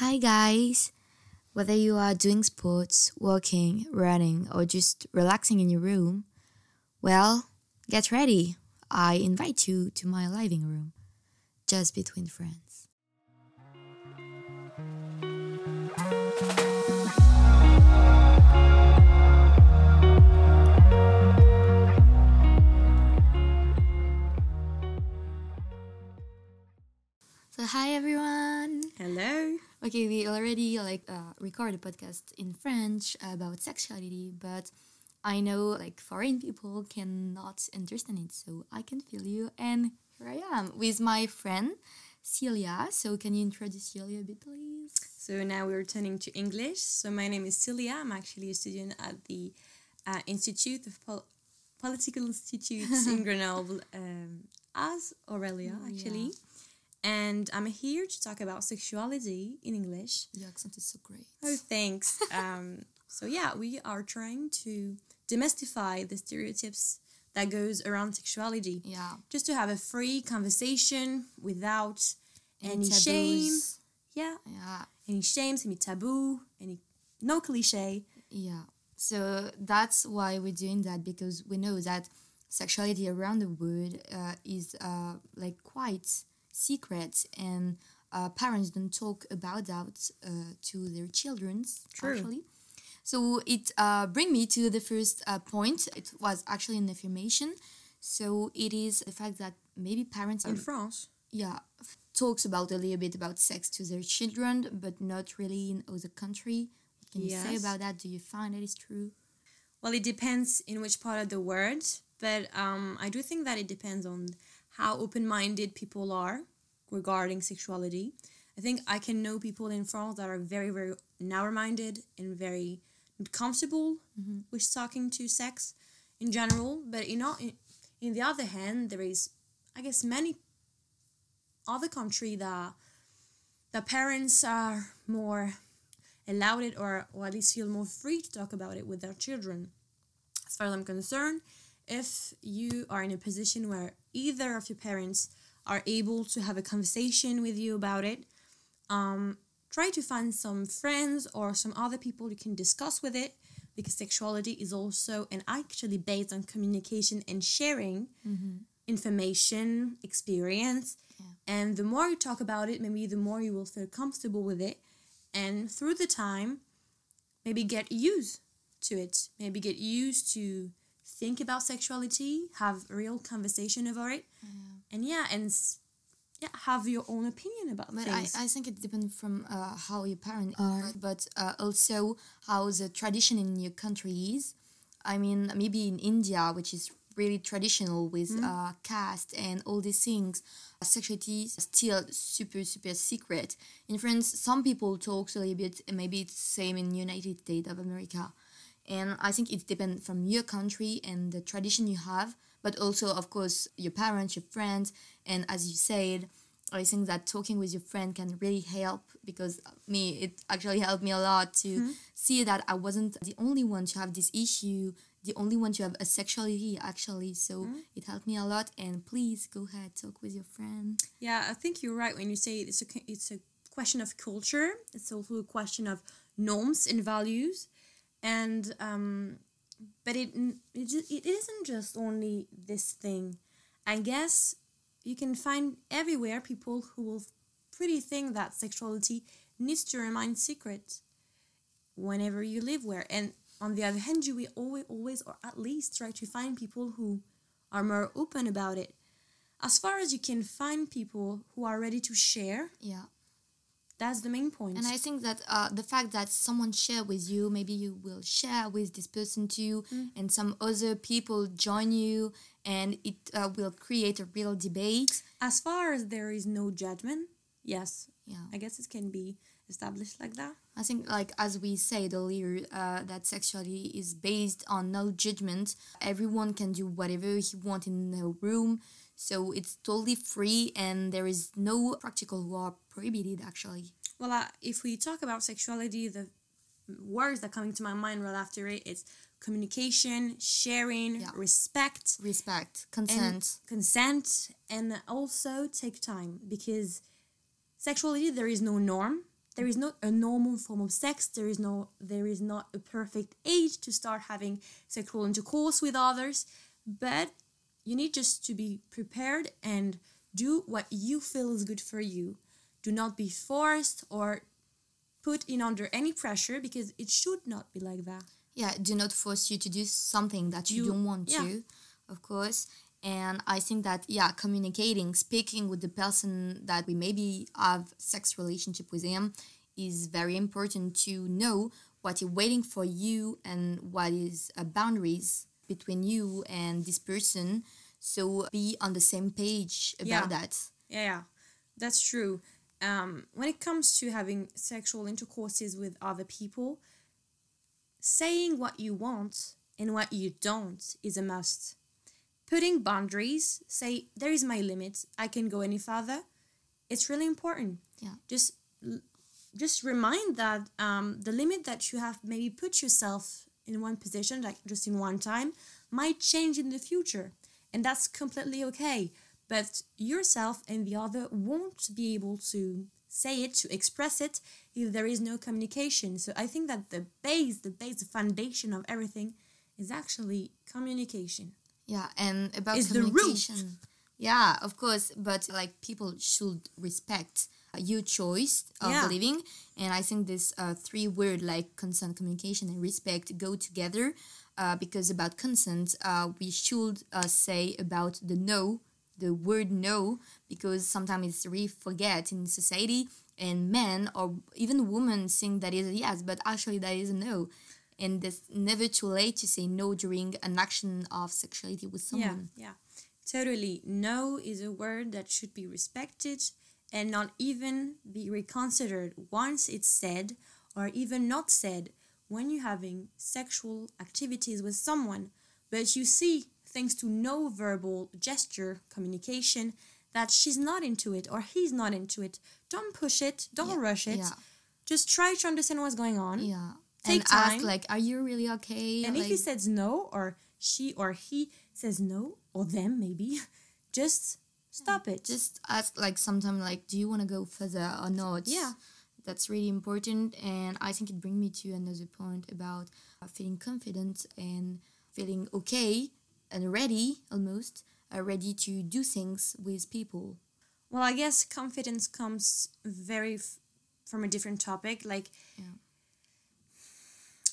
Hi, guys. Whether you are doing sports, walking, running, or just relaxing in your room, well, get ready. I invite you to my living room, just between friends. So, hi everyone. Hello. Okay, we already like uh, record a podcast in French about sexuality, but I know like foreign people cannot understand it, so I can feel you. And here I am with my friend Celia. So can you introduce Celia a bit, please? So now we're turning to English. So my name is Celia. I'm actually a student at the uh, Institute of Pol- Political Institutes in Grenoble, um, as Aurelia actually. And I'm here to talk about sexuality in English. Your accent is so great. Oh, thanks. um, so yeah, we are trying to demystify the stereotypes that goes around sexuality. Yeah. Just to have a free conversation without any taboos. shame. Yeah, Yeah. any shames, any taboo, any no cliche. Yeah. So that's why we're doing that because we know that sexuality around the world uh, is uh, like quite secret and uh, parents don't talk about that uh, to their children actually. So it uh, bring me to the first uh, point. It was actually an affirmation. So it is the fact that maybe parents In France, yeah talks about a little bit about sex to their children but not really in other country what can you say about that do you find that is true well, it depends in which part of the world, but um, I do think that it depends on how open-minded people are regarding sexuality. I think I can know people in France that are very, very narrow-minded and very comfortable mm-hmm. with talking to sex in general. But in, all, in in the other hand, there is, I guess, many other country that the parents are more allowed it or, or at least feel more free to talk about it with their children. As far as I'm concerned, if you are in a position where either of your parents are able to have a conversation with you about it, um, try to find some friends or some other people you can discuss with it because sexuality is also and actually based on communication and sharing information, experience. And the more you talk about it, maybe the more you will feel comfortable with it. And through the time, maybe get used to it. Maybe get used to think about sexuality, have real conversation about it. And yeah, and yeah, have your own opinion about but I, things. I think it depends from uh, how your parents are but uh, also how the tradition in your country is. I mean maybe in india which is really traditional with uh, caste and all these things sexuality is still super super secret. In france some people talk a little bit and maybe it's same in united states of america and i think it depends from your country and the tradition you have but also of course your parents your friends. And as you said i think that talking with your friend can really help because me it actually helped me a lot to mm-hmm. see that i wasn't the only one to have this issue the only one to have a sexuality actually. So mm-hmm. it helped me a lot. And please go ahead talk with your friend. Yeah, I think you're right when you say it's a it's a question of culture. It's also a question of norms and values, and um, but it it, it isn't just only this thing. I guess you can find everywhere people who will pretty think that sexuality needs to remain secret whenever you live where. And on the other hand you will always always or at least try to find people who are more open about it. As far as you can find people who are ready to share yeah that's the main point. And I think that uh, the fact that someone share with you, maybe you will share with this person too, and some other people join you, and it uh, will create a real debate. as far as there is no judgment yes Yeah, i guess it can be established like that I think like as we said earlier, uh, that sexuality is based on no judgment. Everyone can do whatever he want in the room, so it's totally free, and there is no practical law prohibited actually. well uh, if we talk about sexuality the words that coming to my mind right after it is communication sharing Yeah. respect Respect, and consent. consent and also take time because sexuality there is no norm there is not a normal form of sex. There is no there is not a perfect age to start having sexual intercourse with others but you need just to be prepared and do what you feel is good for you. Do not be forced or put in under any pressure because it should not be like that. Yeah do not force you to do something that you, You- don't want yeah. to of course and i think that yeah communicating speaking with the person that we maybe have sex relationship with him is very important to know what is waiting for you and what is uh, boundaries between you and this person so be on the same page about Yeah. that Yeah, yeah, that's true. Um, when it comes to having sexual intercourses with other people, saying what you want and what you don't is a must. Putting boundaries, say, there is my limit, I can go any further, it's really important. Yeah. Just just remind that um, the limit that you have maybe put yourself in one position, like just in one time, might change in the future. And that's completely okay. But yourself and the other won't be able to say it, to express it, if there is no communication. So I think that the base, the base, the foundation of everything is actually communication. Yeah, and about Is communication. Yeah, of course, but like people should respect uh, your choice of Yeah. living, and I think this uh, three word like consent, communication, and respect go together. Uh, because about consent, uh, we should uh, say about the no, the word no, because sometimes it's really forget in society, and men or even women think that is a yes, but actually that is a no. And it's never too late to say no during an action of sexuality with someone. Yeah, yeah. Totally. No is a word that should be respected and not even be reconsidered once it's said or even not said when you're having sexual activities with someone. But you see, thanks to no verbal gesture communication, that she's not into it or he's not into it. Don't push it, don't Yeah, rush it. yeah. Just try to understand what's going on. Yeah. Take and ask time. like, are you really okay? And like, if he says no, or she or he says no, or them maybe, just stop it. just ask like sometimes like, do you want to go further or not? Yeah. That's really important, and I think it brings me to another point about feeling confident and feeling okay and ready, almost uh, ready to do things with people. well, I guess confidence comes very f- from a different topic. Like, Yeah.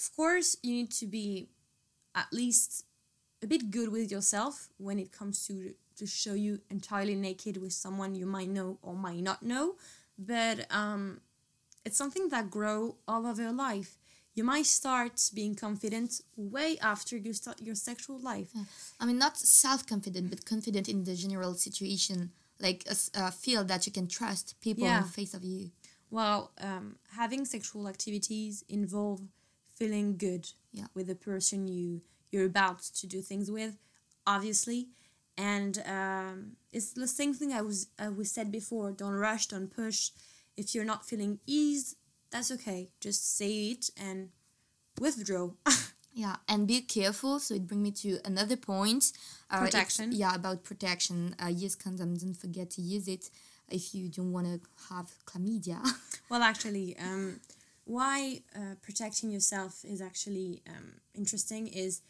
Of course, you need to be at least a bit good with yourself when it comes to to show you entirely naked with someone you might know or might not know. But um, it's something that grow all of your life. You might start being confident way after you start your sexual life. I mean, not self confident, but confident in the general situation. Like a, uh, feel that you can trust people Yeah. in face of you. Well, um, having sexual activities involve feeling good Yeah. with the person you you're about to do things with, obviously, and um, it's the same thing I was I was said before. Don't rush, don't push. If you're not feeling ease, that's okay. Just say it and withdraw. Yeah, and be careful. So it brings me to another point. Uh, Protection. Yeah, about protection. Uh, use condom. Don't forget to use it if you don't want to have chlamydia. Well, actually, um, why uh, protecting yourself is actually um, interesting is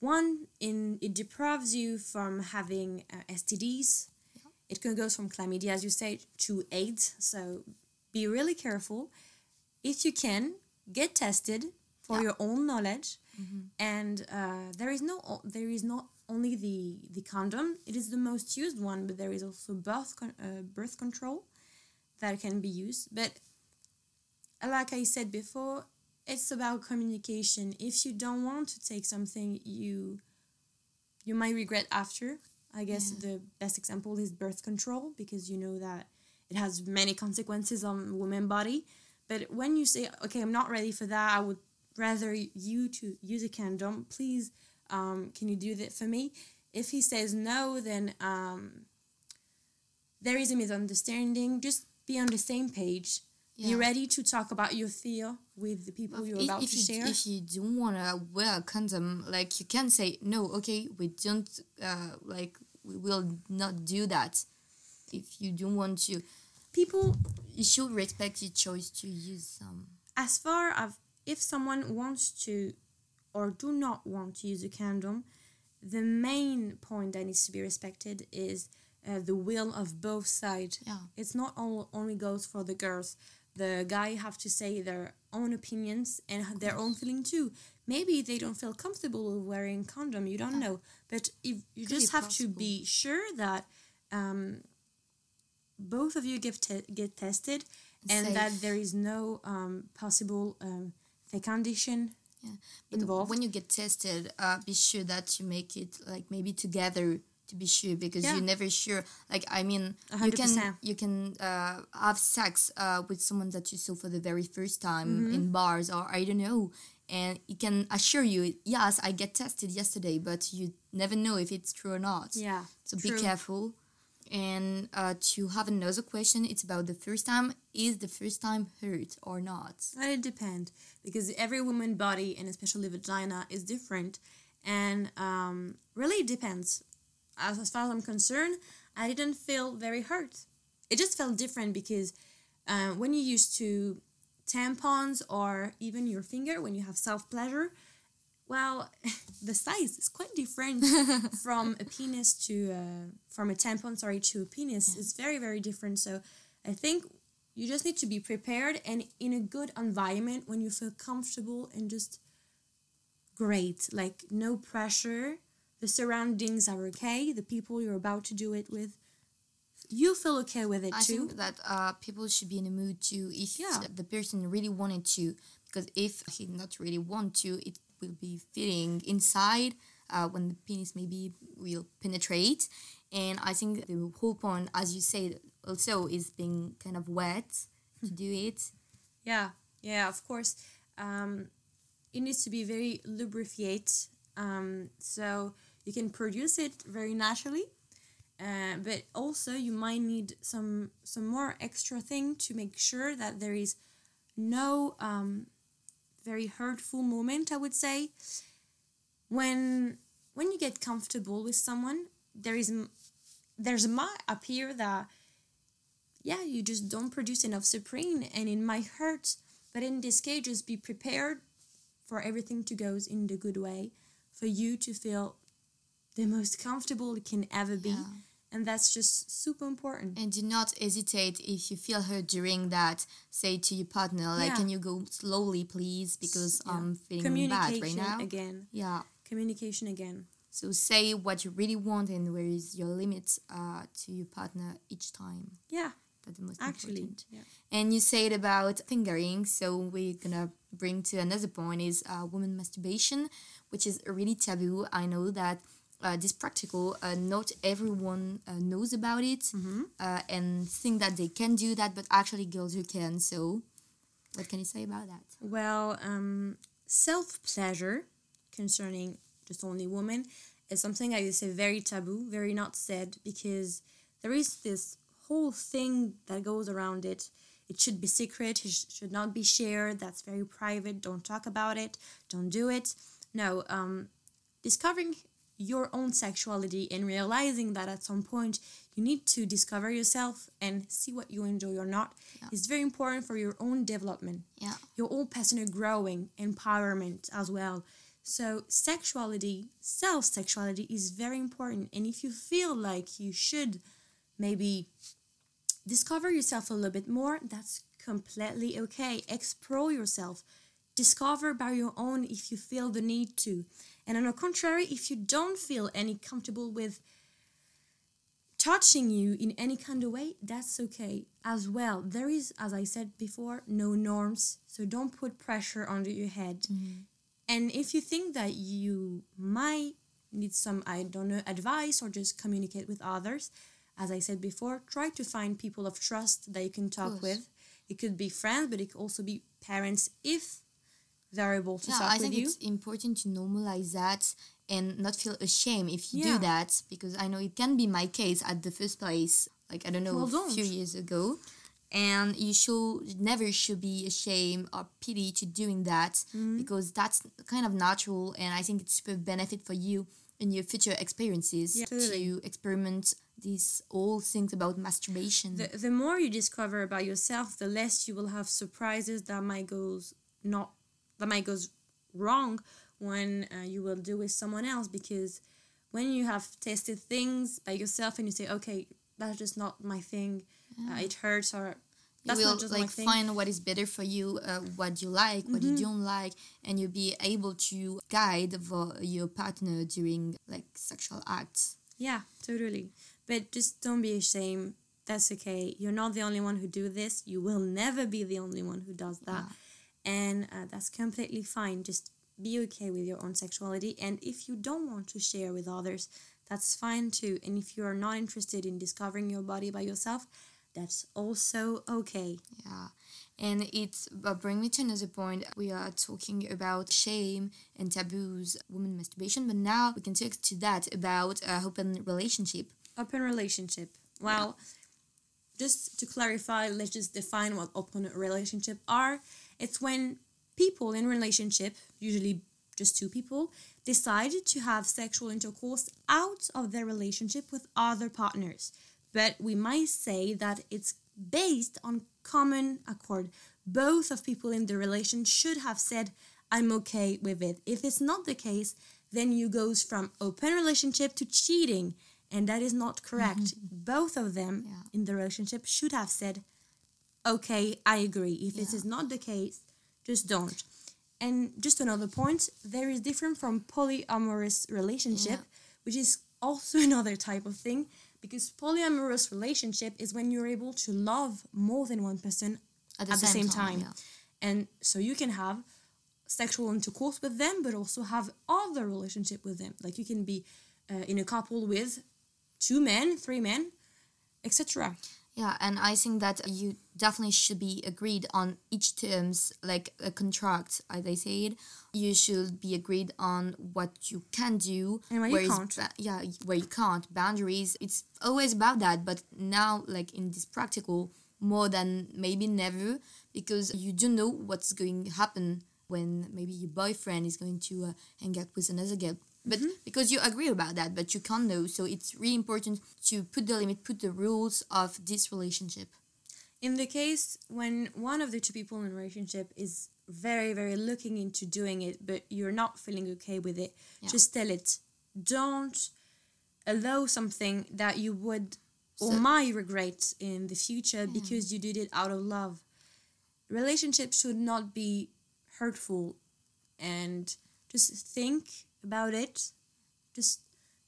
one in it deprives you from having uh, STDs. It can go from chlamydia, as you say, to AIDS. So be really careful. If you can, get tested for Yeah. your own knowledge. And uh, there is no there is not only the the condom. It is the most used one, but there is also birth con- uh, birth control that can be used. But like I said before, it's about communication. If you don't want to take something, you you might regret after. I guess the best example is birth control because you know that it has many consequences on woman body. But when you say, "Okay, I'm not ready for that. I would rather you to use a condom. Please, um, can you do that for me?" If he says no, then um, there is a misunderstanding. Just be on the same page. Yeah. ready to talk about your fear with the people you're if, about if to you, share. if you don't want to wear a condom, like you can say no. Okay, we don't. Uh, like we will not do that. If you don't want to, people You should respect your choice to use some. as far as if someone wants to or do not want to use a condom, the main point that needs to be respected is uh, the will of both sides. Yeah. It's not all, only goes for the girls. The guy have to say their own opinions and their own feeling too. Maybe they don't feel comfortable wearing condom. You don't know, but if you Could just have to be sure that um, both of you get te- get tested and that there is no um, possible um, condition But involved. when you get tested, uh, be sure that you make it like maybe together to be sure because Yeah. you're never sure. Like I mean, A you can you can uh, have sex uh, with someone that you saw for the very first time Mm-hmm. in bars or I don't know, and it can assure you, yes, I get tested yesterday, but you never know if it's true or not. yeah. So true. be careful. And uh, to have another question, it's about the first time. Is the first time hurt or not? It depends because every woman body and especially vagina is different, and um, really it depends. As, as far as I'm concerned, I didn't feel very hurt. It just felt different because uh, when you're used to tampons or even your finger when you have self pleasure, well, the size is quite different from a penis to uh, from a tampon. Sorry, to a penis. It's very very different. So I think you just need to be prepared and in a good environment when you feel comfortable and just great like no pressure the surroundings are okay the people you're about to do it with you feel okay with it I too think that uh, people should be in a mood to if Yeah. the person really wanted to, because if he not really want to, it will be feeling inside uh, when the penis maybe will penetrate. And I think the whole point, as you said, also is being kind of wet to do it. yeah yeah of course um, it needs to be very lubricated um, so you can produce it very naturally uh, but also you might need some some more extra thing to make sure that there is no um, very hurtful moment i would say. When when you get comfortable with someone there is there's might appear that yeah you just don't produce enough supreme and it might hurt but in this case just be prepared for everything to go in the good way for you to feel the most comfortable it can ever be Yeah. and that's just super important And do not hesitate if you feel hurt during that. Say to your partner, like, Yeah. can you go slowly, please? Because Yeah. I'm feeling bad right now. again Yeah. communication again So say what you really want and where is your limits uh, to your partner each time. yeah That's the most actually important. yeah And you said about fingering, so we're gonna bring to another point is uh, woman masturbation, which is really taboo. I know that uh, this practical, uh, not everyone uh, knows about it Mm-hmm. uh, and think that they can do that, but actually girls who can. So, what can you say about that? Well, um, self pleasure concerning just only women is something I would say very taboo, very not said, because there is this whole thing that goes around it. It should be secret, it sh- should not be shared, that's very private, don't talk about it, don't do it. No, um, discovering your own sexuality and realizing that at some point you need to discover yourself and see what you enjoy or not Yeah. is very important for your own development Yeah. your own personal growing, empowerment as well. So, sexuality, self sexuality is very important. And if you feel like you should maybe discover yourself a little bit more, that's completely okay. Explore yourself, discover by your own if you feel the need to. And on the contrary, if you don't feel any comfortable with touching you in any kind of way, that's okay as well. There is, as I said before, no norms, so don't put pressure under your head. Mm-hmm. And if you think that you might need some, I don't know, advice or just communicate with others, as I said before, try to find people of trust that you can talk with. It could be friends, but it could also be parents if they're able to Yeah, talk I with think you. it's important to normalize that and not feel ashamed if you Yeah. do that because I know it can be my case at the first place. Like I don't know, Well, a don't. few years ago, and you should never should be ashamed or pity to doing that Mm-hmm. because that's kind of natural and I think it's super benefit for you in your future experiences Yeah, totally. to experiment these all things about masturbation. the, the more you discover about yourself the less you will have surprises that might goes not that might goes wrong when uh, you will do with someone else because when you have tested things by yourself and you say okay that's just not my thing uh, it hurts or you that's will not just my like thing find what is better for you, uh, what you like, what Mm-hmm. you don't like, and you'll be able to guide for your partner during like sexual acts. Yeah, totally. But just don't be ashamed. That's okay. You're not the only one who do this. You will never be the only one who does that. And uh, that's completely fine. Just be okay with your own sexuality. And if you don't want to share with others, that's fine too. And if you are not interested in discovering your body by yourself, that's also okay. Yeah. And it uh, bring me to another point. We are talking about shame and taboos, women masturbation, but now we can talk to that about uh, open relationship. Open relationship. Well, just to clarify, let's just define what open relationship are. It's when people in relationship, usually just two people, decide to have sexual intercourse out of their relationship with other partners. But we might say that it's based on common accord. Both of people in the relation should have said, I'm okay with it. If it's not the case, then you goes from open relationship to cheating and that is not correct mm-hmm. both of them Yeah. in the relationship should have said okay i agree if this is not the case just don't and just another point there is different from polyamorous relationship Yeah. which is also another type of thing because polyamorous relationship is when you're able to love more than one person At at the same time. yeah. And so you can have sexual intercourse with them, but also have other relationship with them. Like you can be uh, in a couple with two men, three men, etc. Yeah, and I think that you definitely should be agreed on each terms, like a contract, as I said. You should be agreed on what you can do And what you can't. ba- yeah, where you can't. Boundaries. It's always about that, but now, like in this practical, more than maybe never, because you don't know what's going to happen when maybe your boyfriend is going to uh, hang out with another girl. But mm-hmm. because you agree about that, but you can't know, so it's really important to put the limit, put the rules of this relationship. In the case when one of the two people in a relationship is very, very looking into doing it, but you're not feeling okay with it, Yeah. just tell it. Don't allow something that you would or So- might regret in the future mm. because you did it out of love. Relationships should not be hurtful and just think about it. Just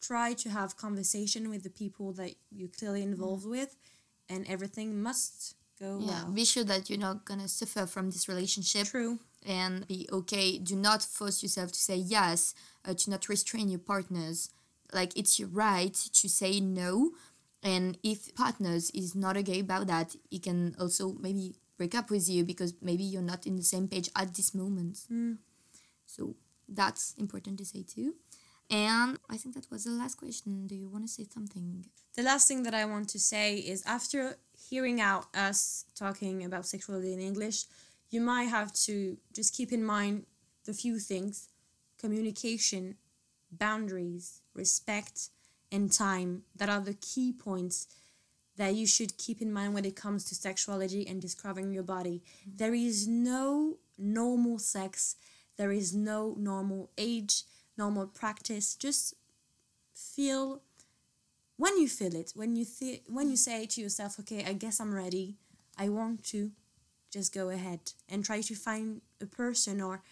try to have conversation with the people that you're clearly involved with and everything must go Yeah, well. be sure that you're not gonna suffer from this relationship True. and be okay. Do not force yourself to say yes, uh, to not restrain your partners. Like it's your right to say no, and if partners is not okay about that, he can also maybe break up with you because maybe you're not in the same page at this moment. So that's important to say too. And I think that was the last question. Do you want to say something? The last thing that I want to say is after hearing out us talking about sexuality in English, you might have to just keep in mind the few things communication, boundaries, respect, and time that are the key points that you should keep in mind when it comes to sexuality and discovering your body. Mm-hmm. There is no normal sex, there is no normal age, normal practice. Just feel when you feel it, when you th- when you say to yourself, "Okay, I guess I'm ready. I want to," just go ahead and try to find a person or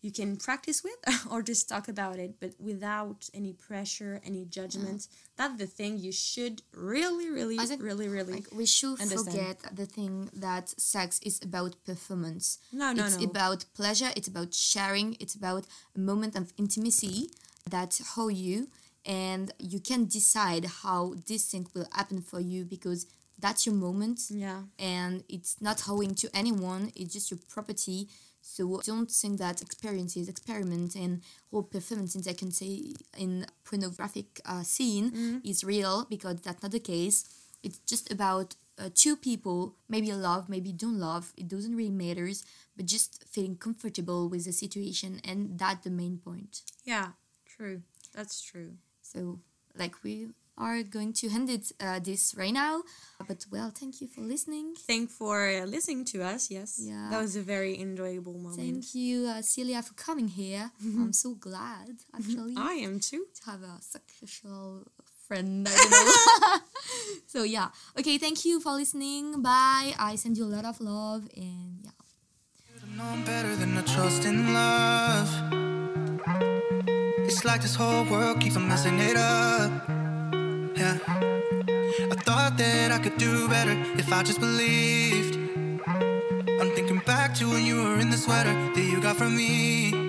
you can practice with or just talk about it, but without any pressure, any judgment. Mm. That's the thing you should really, really, really, really. Like we should Understand. forget the thing that sex is about performance. No, no, it's no. about pleasure. It's about sharing. It's about a moment of intimacy that how you and you can decide how this thing will happen for you because that's your moment yeah. and it's not owing to anyone. It's just your property. So don't think that experiences, experiment, and whole performances I can say in pornographic uh, scene is real because that's not the case. It's just about uh, two people, maybe love, maybe don't love. It doesn't really matters, but just feeling comfortable with the situation, and that's the main point. Yeah, true. That's true. So, like, we are going to end it uh, this right now. But well, thank you for listening. Thank for listening to us. Yes. Yeah. That was a very enjoyable moment. Thank you, uh, Celia, for coming here. I'm so glad, actually, I am too. to have a sexual friend. I don't know. so yeah. Okay. Thank you for listening. Bye. I send you a lot of love and yeah. know I'm better than I trust in love. It's like this whole world keeps on messing it up. Yeah. I thought that I could do better if I just believed. I'm thinking back to when you were in the sweater that you got from me.